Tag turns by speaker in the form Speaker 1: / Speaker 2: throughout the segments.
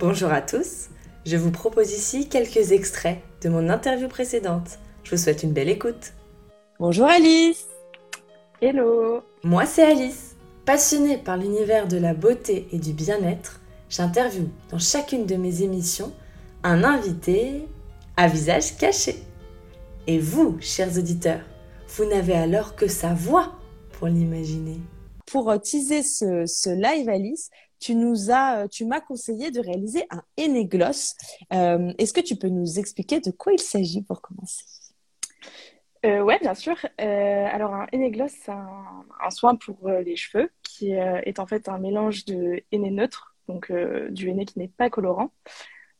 Speaker 1: Bonjour à tous, je vous propose ici quelques extraits de mon interview précédente. Je vous souhaite une belle écoute.
Speaker 2: Bonjour Alice
Speaker 3: Hello
Speaker 1: Moi c'est Alice. Passionnée par l'univers de la beauté et du bien-être, j'interviewe dans chacune de mes émissions un invité à visage caché. Et vous, chers auditeurs, vous n'avez alors que sa voix pour l'imaginer.
Speaker 2: Pour euh, teaser ce, ce live Alice, tu nous as, euh, tu m'as conseillé de réaliser un Enegloss. Euh, Est-ce que tu peux nous expliquer de quoi il s'agit pour commencer?
Speaker 3: Euh, Ouais, bien sûr. Euh, alors un Enegloss, c'est un, un, soin pour les cheveux qui est en fait un mélange de henné neutre, donc du henné qui n'est pas colorant,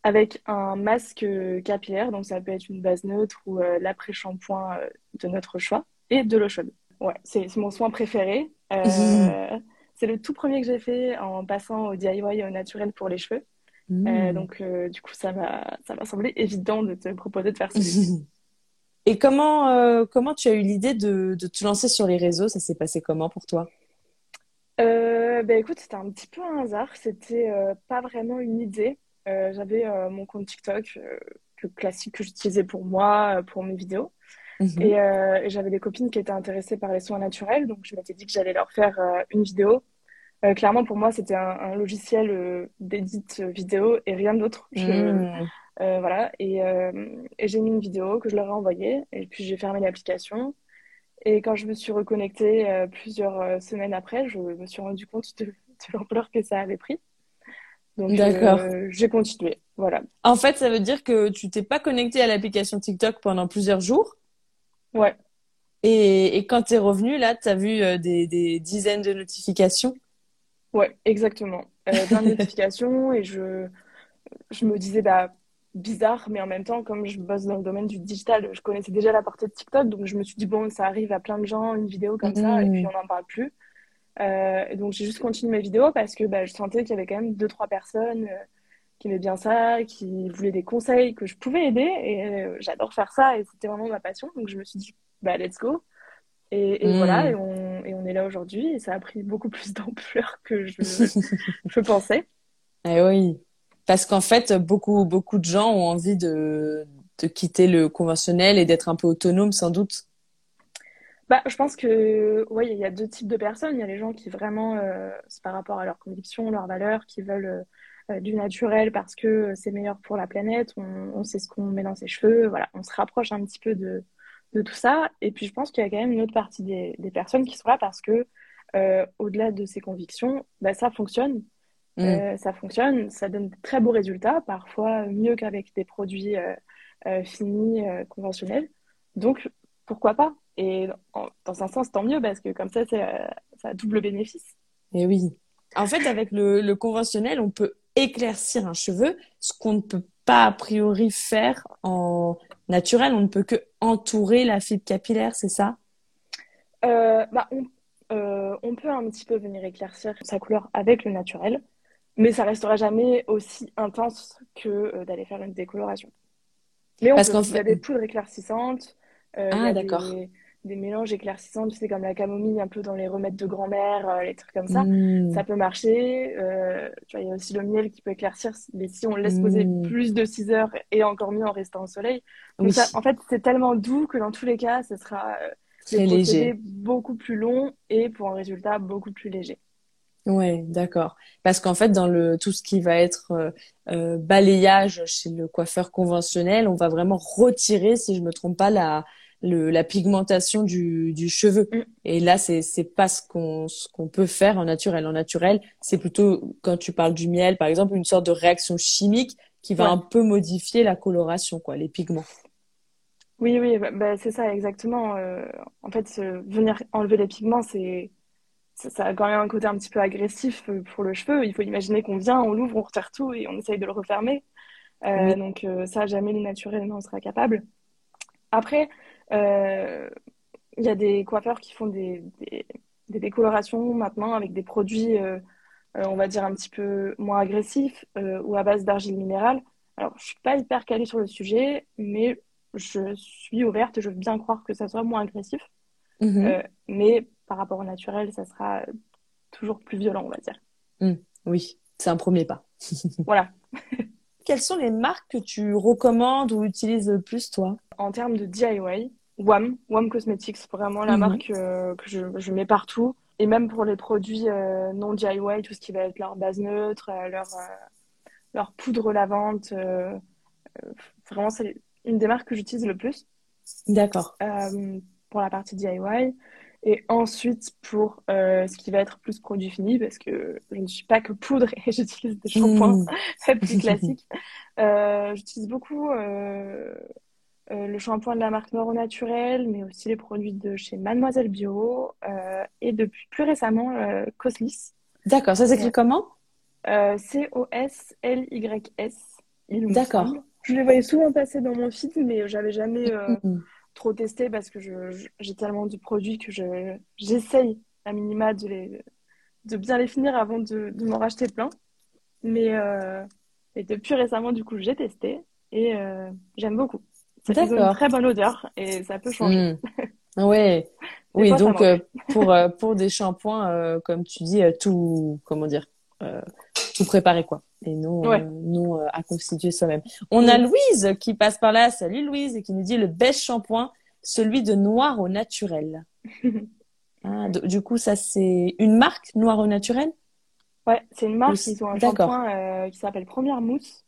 Speaker 3: avec un masque capillaire, donc ça peut être une base neutre ou l'après-shampoing de notre choix, et de l'eau chaude. Ouais, c'est mon soin préféré. Mmh. C'est le tout premier que j'ai fait en passant au DIY au naturel pour les cheveux. Mmh. Euh, donc, euh, du coup, ça m'a, ça m'a semblé évident de te proposer de faire ça.
Speaker 2: Et comment, euh, comment tu as eu l'idée de, de, te lancer sur les réseaux? Ça s'est passé comment pour toi?
Speaker 3: Bah, écoute, c'était un petit peu un hasard. C'était pas vraiment une idée. J'avais mon compte TikTok que, classique que j'utilisais pour moi, pour mes vidéos. Mmh. Et, et j'avais des copines qui étaient intéressées par les soins naturels, donc je m'étais dit que j'allais leur faire une vidéo. Euh, clairement, pour moi, c'était un, un, logiciel euh, d'édit vidéo et rien d'autre. Mmh. voilà. Et, et j'ai mis une vidéo que je leur ai envoyée, et puis j'ai fermé l'application. Et quand je me suis reconnectée plusieurs semaines après, je me suis rendu compte de, de l'ampleur que ça avait pris. Donc,
Speaker 2: D'accord.
Speaker 3: j'ai continué. Voilà.
Speaker 2: En fait, ça veut dire que tu t'es pas connecté à l'application TikTok pendant plusieurs jours?
Speaker 3: Ouais.
Speaker 2: Et, et quand tu es revenu, là, tu as vu euh, des, des, dizaines de notifications?
Speaker 3: Ouais, exactement. Euh, plein de notifications et je, je me disais, bah, bizarre, mais en même temps, comme je bosse dans le domaine du digital, je connaissais déjà la portée de TikTok, donc je me suis dit, bon, ça arrive à plein de gens, une vidéo comme mmh. ça, et puis on n'en parle plus. Euh, donc j'ai juste continué mes vidéos parce que bah, je sentais qu'il y avait quand même deux, trois personnes euh, qui aimaient bien ça, qui voulaient des conseils, que je pouvais aider. Et euh, j'adore faire ça et c'était vraiment ma passion. Donc je me suis dit, bah, let's go. Et, et mmh. voilà, et on, et on, est là aujourd'hui. Et ça a pris beaucoup plus d'ampleur que je, je pensais.
Speaker 2: Eh oui, parce qu'en fait, beaucoup, beaucoup de gens ont envie de, de quitter le conventionnel et d'être un peu autonome, sans doute.
Speaker 3: Bah, je pense que ouais, il y a deux types de personnes. Il y a les gens qui vraiment, euh, c'est par rapport à leurs convictions, leurs valeurs, qui veulent euh, euh, du naturel parce que c'est meilleur pour la planète, on, on sait ce qu'on met dans ses cheveux, voilà, on se rapproche un petit peu de, de tout ça. Et puis je pense qu'il y a quand même une autre partie des, des personnes qui sont là parce que euh, au-delà de ces convictions, bah, ça fonctionne. Mmh. Euh, ça fonctionne, ça donne de très beaux résultats, parfois mieux qu'avec des produits euh, euh finis euh, conventionnels. Donc pourquoi pas? Et en, dans un sens, tant mieux parce que comme ça, c'est ça a double bénéfice.
Speaker 2: Et oui. En fait, avec le, le conventionnel, on peut éclaircir un cheveu, ce qu'on ne peut pas a priori faire en naturel. On ne peut que entourer la fibre capillaire, c'est ça?
Speaker 3: Euh, bah, on, euh, on, peut un petit peu venir éclaircir sa couleur avec le naturel, mais ça restera jamais aussi intense que euh, d'aller faire une décoloration. Mais on Parce peut, fait... il y a des poudres éclaircissantes.
Speaker 2: Ah, d'accord.
Speaker 3: Des des mélanges éclaircissants, tu sais, comme la camomille, un peu dans les remèdes de grand-mère, euh, les trucs comme ça. Mmh. Ça peut marcher. Euh, tu vois, il y a aussi le miel qui peut éclaircir, mais si on le laisse poser mmh. plus de 6 heures et encore mieux en restant au soleil. Donc oui. ça, en fait, c'est tellement doux que dans tous les cas, ce sera euh,
Speaker 2: Très léger.
Speaker 3: beaucoup plus long et pour un résultat beaucoup plus léger.
Speaker 2: Ouais, d'accord. Parce qu'en fait, dans le tout ce qui va être euh, balayage chez le coiffeur conventionnel, on va vraiment retirer, si je me trompe pas, la le, la pigmentation du, du cheveu. Mm. Et là, c'est c'est pas ce qu'on ce qu'on peut faire en naturel. En naturel, c'est plutôt quand tu parles du miel, par exemple, une sorte de réaction chimique qui va ouais. un peu modifier la coloration, quoi, les pigments.
Speaker 3: Oui, oui, bah, bah, c'est ça exactement. Euh, en fait, euh, venir enlever les pigments, c'est ça, ça, a quand même un côté un petit peu agressif euh, pour le cheveu. Il faut imaginer qu'on vient, on l'ouvre, on retire tout et on essaye de le refermer. Euh, oui. Donc ça, jamais le naturel n'en sera capable. Après, il y a des coiffeurs qui font des, des, des décolorations maintenant avec des produits, euh, euh, on va dire, un petit peu moins agressifs euh, ou à base d'argile minérale. Alors, je suis pas hyper calée sur le sujet, mais je suis ouverte je veux bien croire que ça soit moins agressif.
Speaker 2: Mmh.
Speaker 3: Euh, mais par rapport au naturel, ça sera toujours plus violent, on va dire.
Speaker 2: Mmh. Oui, c'est un premier pas.
Speaker 3: voilà,
Speaker 2: Quelles sont les marques que tu recommandes ou utilises le plus, toi?
Speaker 3: En termes de DIY, WAM, WAM Cosmetics, vraiment la
Speaker 2: Mhm.
Speaker 3: marque euh, que je, je mets partout. Et même pour les produits euh, non DIY, tout ce qui va être leur base neutre, euh, leur, leur poudre lavante. vraiment, c'est une des marques que j'utilise le plus
Speaker 2: D'accord.
Speaker 3: pour la partie DIY. Et ensuite, pour euh, ce qui va être plus produit fini, parce que je ne suis pas que poudre et j'utilise des shampoings
Speaker 2: Mm.
Speaker 3: plus classiques. Euh, j'utilise beaucoup euh, euh, le shampoing de la marque Noro Naturel, mais aussi les produits de chez Mademoiselle Bio euh, et depuis plus récemment euh, Coslis.
Speaker 2: D'accord. Ça s'écrit
Speaker 3: Ouais.
Speaker 2: comment?
Speaker 3: Euh, C-O-S-L-Y-S.
Speaker 2: D'accord.
Speaker 3: Je les voyais souvent passer dans mon feed, mais j'avais jamais euh,
Speaker 2: Mm.
Speaker 3: trop testé parce que j'ai tellement de produits que je, j'essaye à minima de, les, de bien les finir avant de, de m'en racheter plein. Mais euh, et depuis récemment, du coup, j'ai testé et euh, j'aime beaucoup. Ils ont une très bonne odeur et ça peut changer.
Speaker 2: Mm. Ouais. Oui,
Speaker 3: fois,
Speaker 2: donc euh, pour euh, pour des shampoings, euh, comme tu dis, tout comment dire, tout préparé quoi, et non
Speaker 3: Ouais.
Speaker 2: non à constituer soi-même. On a
Speaker 3: Mm.
Speaker 2: Louise qui passe par là. Salut Louise et qui nous dit le best shampoing, celui de noir au naturel. Ah, du coup, ça c'est une marque noir au naturel?
Speaker 3: Ouais, c'est une marque, ils ont un shampoing qui s'appelle Première Mousse,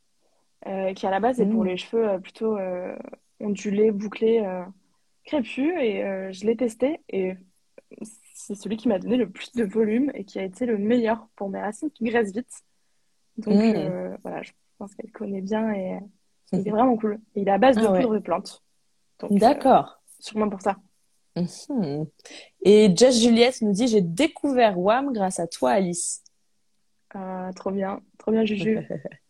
Speaker 3: euh, qui à la base est pour
Speaker 2: Mm.
Speaker 3: les cheveux euh, plutôt euh, ondulés, bouclés, euh, crépus. Et euh, je l'ai testé et c'est celui qui m'a donné le plus de volume et qui a été le meilleur pour mes racines qui graissent vite. Donc
Speaker 2: Mm.
Speaker 3: euh, voilà, je pense qu'elle connaît bien et euh, il est vraiment cool. Et il est à base de
Speaker 2: Ah ouais.
Speaker 3: poudre de plante. Donc, euh,
Speaker 2: D'accord.
Speaker 3: sûrement pour ça.
Speaker 2: Mhm. Et Jess Juliette nous dit j'ai découvert WAM grâce à toi Alice.
Speaker 3: Euh, trop bien, trop bien, Juju.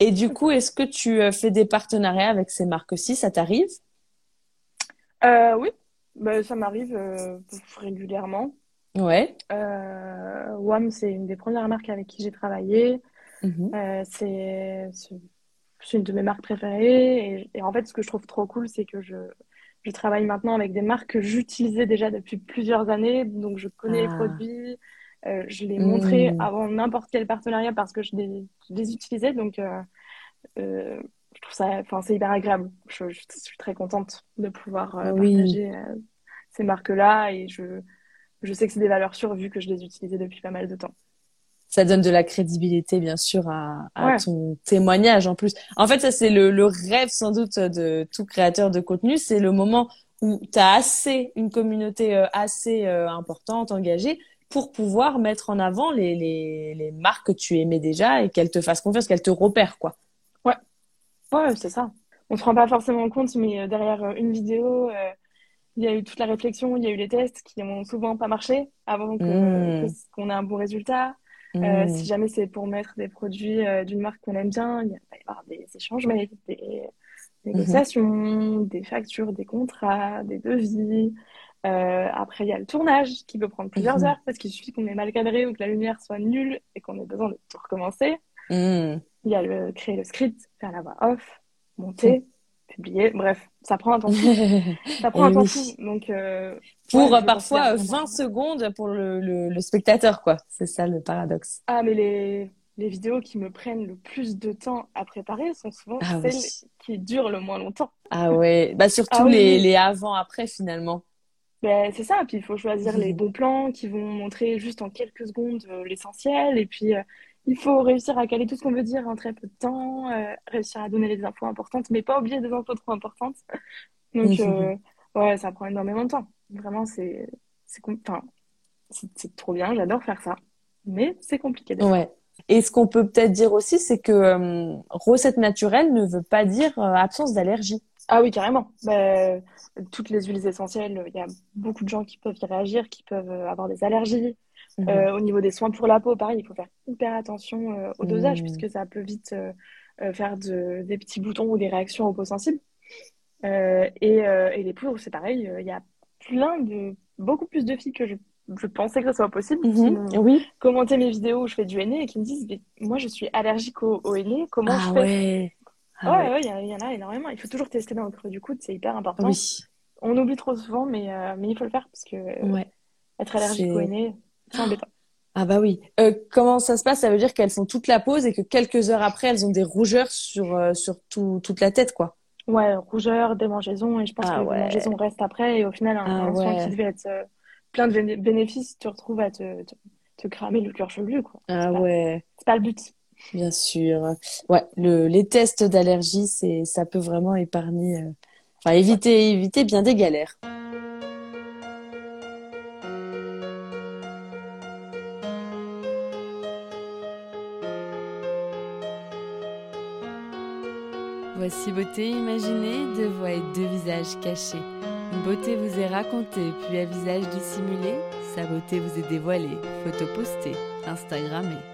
Speaker 2: Et du coup, est-ce que tu euh, fais des partenariats avec ces marques-ci? Ça t'arrive?
Speaker 3: Euh, oui, bah, ça m'arrive euh, régulièrement.
Speaker 2: Ouais.
Speaker 3: Euh, WAM, c'est une des premières marques avec qui j'ai travaillé.
Speaker 2: Mhm.
Speaker 3: C'est une de mes marques préférées. Et, et en fait, ce que je trouve trop cool, c'est que je, je travaille maintenant avec des marques que j'utilisais déjà depuis plusieurs années. Donc, je connais les
Speaker 2: Ah.
Speaker 3: produits. Euh, je les montrais
Speaker 2: Mm.
Speaker 3: avant n'importe quel partenariat parce que je les, je les utilisais. Donc, euh, euh, je trouve ça, enfin, c'est hyper agréable. Je, je suis très contente de pouvoir
Speaker 2: Oui.
Speaker 3: partager ces marques-là. Et je, je sais que c'est des valeurs sûres vu que je les utilisais depuis pas mal de temps.
Speaker 2: Ça donne de la crédibilité, bien sûr, à, à
Speaker 3: Ouais.
Speaker 2: ton témoignage en plus. En fait, ça, c'est le, le rêve sans doute de tout créateur de contenu. C'est le moment où tu as assez, une communauté assez importante, engagée, pour pouvoir mettre en avant les, les, les marques que tu aimais déjà et qu'elles te fassent confiance, qu'elles te repèrent, quoi.
Speaker 3: Ouais, c'est ça. On se rend pas forcément compte, mais euh, derrière euh, une vidéo, euh, il y a eu toute la réflexion, il y a eu les tests qui n'ont souvent pas marché avant
Speaker 2: Mm.
Speaker 3: que- qu'on ait un bon résultat. Euh,
Speaker 2: Mm.
Speaker 3: si jamais c'est pour mettre des produits euh, d'une marque qu'on aime bien, il va y avoir des échanges mails, des négociations, des factures, des contrats, des devis. Euh, après, il y a le tournage qui peut prendre plusieurs
Speaker 2: Mhm.
Speaker 3: heures parce qu'il suffit qu'on ait mal cadré ou que la lumière soit nulle et qu'on ait besoin de tout recommencer.
Speaker 2: Mm.
Speaker 3: Il y a le créer le script, faire la voix off, monter, publier. Bref, ça prend un temps fou. Ça prend un temps fou. Donc, euh,
Speaker 2: Pour
Speaker 3: ouais,
Speaker 2: euh, parfois
Speaker 3: considère
Speaker 2: euh,
Speaker 3: vraiment.
Speaker 2: 20 secondes pour le, le, le spectateur, quoi. C'est ça le paradoxe.
Speaker 3: Ah, mais les, les vidéos qui me prennent le plus de temps à préparer sont souvent
Speaker 2: Ah
Speaker 3: celles
Speaker 2: oui.
Speaker 3: qui durent le moins longtemps.
Speaker 2: Ah ouais, bah surtout
Speaker 3: Ah oui,
Speaker 2: les, les avant-après finalement.
Speaker 3: Ben, c'est ça, puis il faut choisir
Speaker 2: Mhm.
Speaker 3: les bons plans qui vont montrer juste en quelques secondes euh, l'essentiel, et puis euh, il faut réussir à caler tout ce qu'on veut dire en très peu de temps, euh, réussir à donner les infos importantes, mais pas oublier des infos trop importantes. Donc,
Speaker 2: Mhm.
Speaker 3: ouais, ça prend énormément de temps. Vraiment, c'est, c'est, trop bien, j'adore faire ça, mais c'est compliqué.
Speaker 2: Ouais. Et ce qu'on peut peut-être dire aussi, c'est que recette naturelle ne veut pas dire absence d'allergie.
Speaker 3: Ah oui, carrément. Ben, toutes les huiles essentielles, il y a beaucoup de gens qui peuvent y réagir, qui peuvent euh, avoir des allergies.
Speaker 2: Mhm.
Speaker 3: Euh, au niveau des soins pour la peau, pareil, il faut faire hyper attention euh, au dosage
Speaker 2: Mhm.
Speaker 3: puisque ça peut vite euh, euh, faire de, des petits boutons ou des réactions aux peaux sensibles. Euh, et, euh, et les poudres, c'est pareil, il y a plein de, beaucoup plus de filles que je, je pensais que ce soit possible qui
Speaker 2: Mhm. Oui.
Speaker 3: commenté mes vidéos où je fais du henné et qui me disent, mais moi je suis allergique au, au henné, comment
Speaker 2: Ah
Speaker 3: je fais?
Speaker 2: ouais. Ah
Speaker 3: Ouais,
Speaker 2: ouais.
Speaker 3: ouais, il y, en a énormément. Il faut toujours tester dans le creux du coude, c'est hyper important.
Speaker 2: Oui.
Speaker 3: On oublie trop souvent, mais, euh, mais il faut le faire parce que euh,
Speaker 2: Ouais.
Speaker 3: être allergique au henné, c'est embêtant.
Speaker 2: Ah bah oui. Euh, comment ça se passe? Ça veut dire qu'elles font toute la pause et que quelques heures après, elles ont des rougeurs sur, sur tout, toute la tête, quoi?
Speaker 3: Ouais, rougeur, démangeaison, et je pense
Speaker 2: Ah
Speaker 3: que
Speaker 2: ouais.
Speaker 3: la démangeaison reste après, et au final, un,
Speaker 2: Ah
Speaker 3: soin qui devait être plein de béné- bénéfices, tu te retrouves à te, te, te cramer le cuir chevelu, quoi.
Speaker 2: Ah
Speaker 3: pas,
Speaker 2: ouais,
Speaker 3: c'est pas le but.
Speaker 2: Bien sûr. Ouais, le, les tests d'allergie, ça peut vraiment épargner, euh, enfin éviter, éviter bien des galères.
Speaker 1: Voici beauté imaginée, deux voix et deux visages cachés. Une beauté vous est racontée, puis à visage dissimulé, sa beauté vous est dévoilée, photo postée, Instagrammée.